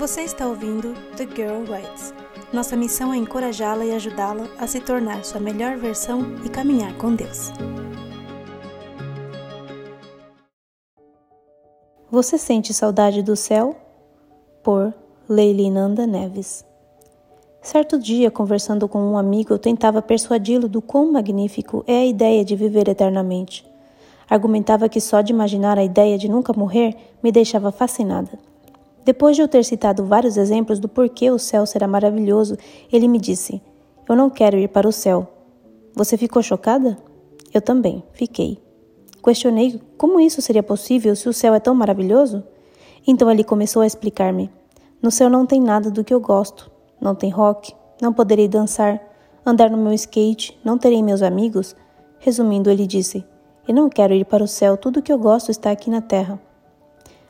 Você está ouvindo The Girl Writes. Nossa missão é encorajá-la e ajudá-la a se tornar sua melhor versão e caminhar com Deus. Você sente saudade do céu? Por Leilinanda Neves. Certo dia, conversando com um amigo, eu tentava persuadi-lo do quão magnífico é a ideia de viver eternamente. Argumentava que só de imaginar a ideia de nunca morrer me deixava fascinada. Depois de eu ter citado vários exemplos do porquê o céu será maravilhoso, ele me disse: Eu não quero ir para o céu. Você ficou chocada? Eu também, fiquei. Questionei como isso seria possível se o céu é tão maravilhoso. Então ele começou a explicar-me: No céu não tem nada do que eu gosto. Não tem rock, não poderei dançar, andar no meu skate, não terei meus amigos. Resumindo, ele disse: Eu não quero ir para o céu, tudo que eu gosto está aqui na terra.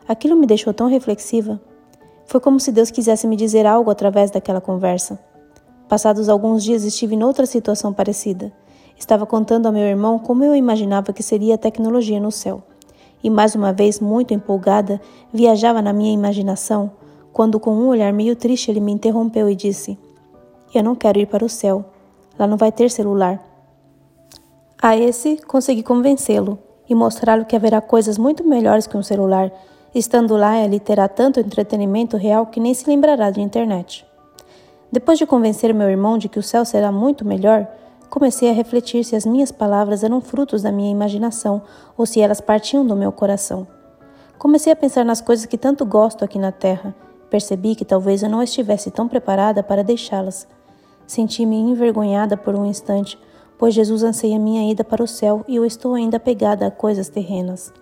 Aquilo me deixou tão reflexiva. Foi como se Deus quisesse me dizer algo através daquela conversa. Passados alguns dias estive noutra situação parecida. Estava contando ao meu irmão como eu imaginava que seria a tecnologia no céu. E mais uma vez, muito empolgada, viajava na minha imaginação, quando com um olhar meio triste ele me interrompeu e disse: Eu não quero ir para o céu. Lá não vai ter celular. A esse consegui convencê-lo e mostrar-lhe que haverá coisas muito melhores que um celular Estando lá, ele terá tanto entretenimento real que nem se lembrará de internet. Depois de convencer meu irmão de que o céu será muito melhor, comecei a refletir se as minhas palavras eram frutos da minha imaginação ou se elas partiam do meu coração. Comecei a pensar nas coisas que tanto gosto aqui na terra. Percebi que talvez eu não estivesse tão preparada para deixá-las. Senti-me envergonhada por um instante, pois Jesus anseia minha ida para o céu e eu estou ainda apegada a coisas terrenas.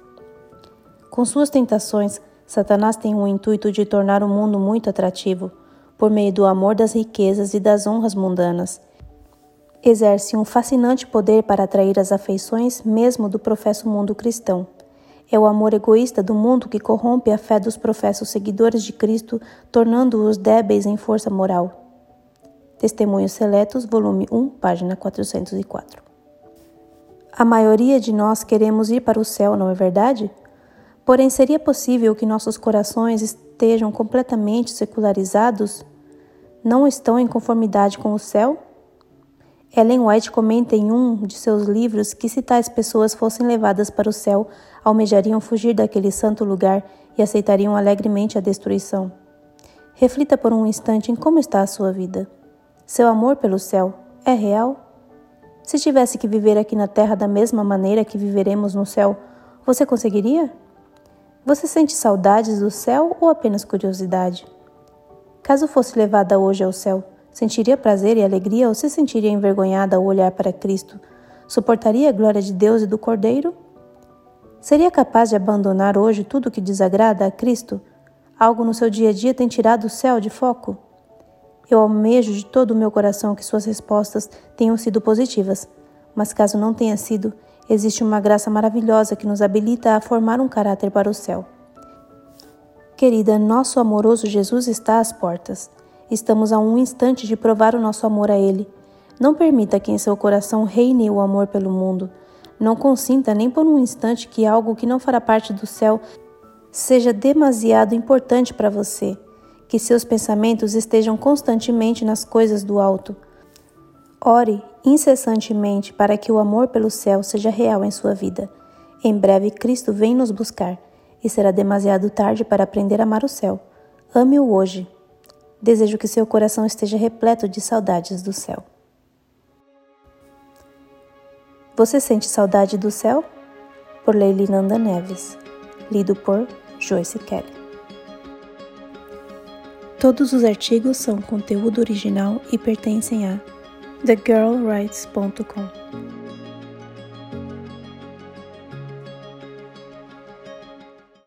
Com suas tentações, Satanás tem o intuito de tornar o mundo muito atrativo, por meio do amor das riquezas e das honras mundanas. Exerce um fascinante poder para atrair as afeições mesmo do professo mundo cristão. É o amor egoísta do mundo que corrompe a fé dos professos seguidores de Cristo, tornando-os débeis em força moral. Testemunhos Seletos, volume 1, página 404. A maioria de nós queremos ir para o céu, não é verdade? Porém, seria possível que nossos corações estejam completamente secularizados? Não estão em conformidade com o céu? Ellen White comenta em um de seus livros que se tais pessoas fossem levadas para o céu, almejariam fugir daquele santo lugar e aceitariam alegremente a destruição. Reflita por um instante em como está a sua vida. Seu amor pelo céu é real? Se tivesse que viver aqui na terra da mesma maneira que viveremos no céu, você conseguiria? Você sente saudades do céu ou apenas curiosidade? Caso fosse levada hoje ao céu, sentiria prazer e alegria ou se sentiria envergonhada ao olhar para Cristo? Suportaria a glória de Deus e do Cordeiro? Seria capaz de abandonar hoje tudo que desagrada a Cristo? Algo no seu dia a dia tem tirado o céu de foco? Eu almejo de todo o meu coração que suas respostas tenham sido positivas, mas caso não tenha sido, existe uma graça maravilhosa que nos habilita a formar um caráter para o céu. Querida, nosso amoroso Jesus está às portas. Estamos a um instante de provar o nosso amor a Ele. Não permita que em seu coração reine o amor pelo mundo. Não consinta nem por um instante que algo que não fará parte do céu seja demasiado importante para você. Que seus pensamentos estejam constantemente nas coisas do alto. Ore incessantemente para que o amor pelo céu seja real em sua vida. Em breve Cristo vem nos buscar e será demasiado tarde para aprender a amar o céu. Ame-o hoje. Desejo que seu coração esteja repleto de saudades do céu. Você sente saudade do céu? Por Leilinanda Neves. Lido por Joyce Kelly. Todos os artigos são conteúdo original e pertencem a The girl writes